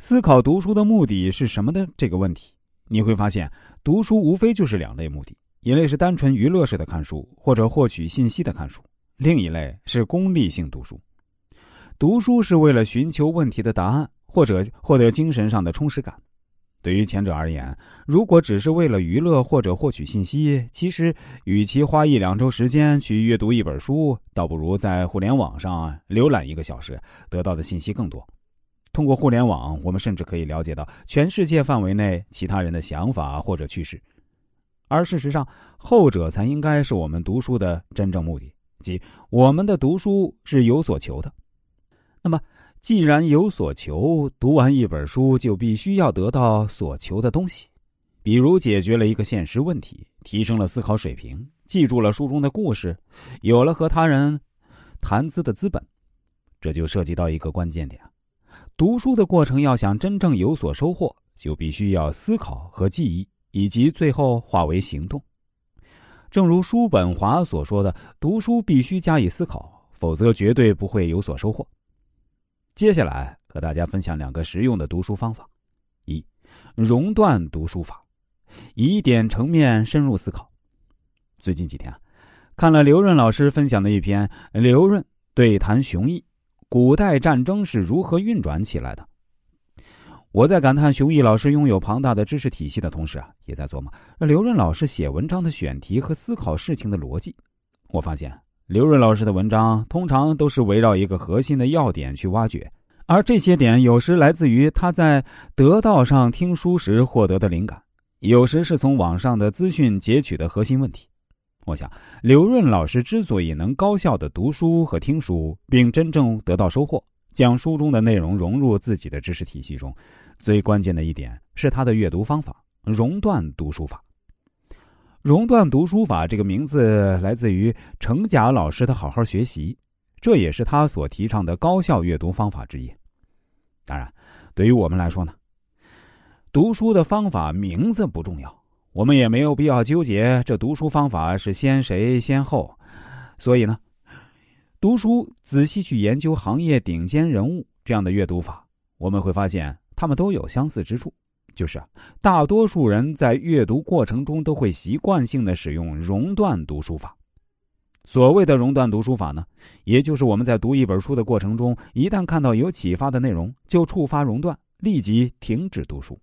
思考读书的目的是什么的这个问题，你会发现，读书无非就是两类目的：一类是单纯娱乐式的看书或者获取信息的看书，另一类是功利性读书。读书是为了寻求问题的答案，或者获得精神上的充实感。对于前者而言，如果只是为了娱乐或者获取信息，其实与其花一两周时间去阅读一本书，倒不如在互联网上浏览一个小时，得到的信息更多。通过互联网，我们甚至可以了解到全世界范围内其他人的想法或者趋势，而事实上，后者才应该是我们读书的真正目的，即我们的读书是有所求的。那么，既然有所求，读完一本书就必须要得到所求的东西，比如解决了一个现实问题，提升了思考水平，记住了书中的故事，有了和他人谈资的资本，这就涉及到一个关键点。读书的过程要想真正有所收获，就必须要思考和记忆，以及最后化为行动。正如叔本华所说的：“读书必须加以思考，否则绝对不会有所收获。”接下来和大家分享两个实用的读书方法：一、熔断读书法，以点成面，深入思考。最近几天啊看了刘润老师分享的一篇《刘润对谈熊毅》。古代战争是如何运转起来的？我在感叹熊毅老师拥有庞大的知识体系的同时啊，也在琢磨刘润老师写文章的选题和思考事情的逻辑。我发现刘润老师的文章通常都是围绕一个核心的要点去挖掘，而这些点有时来自于他在得道上听书时获得的灵感，有时是从网上的资讯截取的核心问题。我想，刘润老师之所以能高效的读书和听书，并真正得到收获，将书中的内容融入自己的知识体系中，最关键的一点是他的阅读方法——熔断读书法。熔断读书法这个名字来自于程甲老师的好好学习，这也是他所提倡的高效阅读方法之一。当然，对于我们来说呢，读书的方法名字不重要。我们也没有必要纠结这读书方法是先谁先后，所以呢，读书仔细去研究行业顶尖人物这样的阅读法，我们会发现他们都有相似之处，就是大多数人在阅读过程中都会习惯性的使用熔断读书法。所谓的熔断读书法呢，也就是我们在读一本书的过程中，一旦看到有启发的内容，就触发熔断，立即停止读书。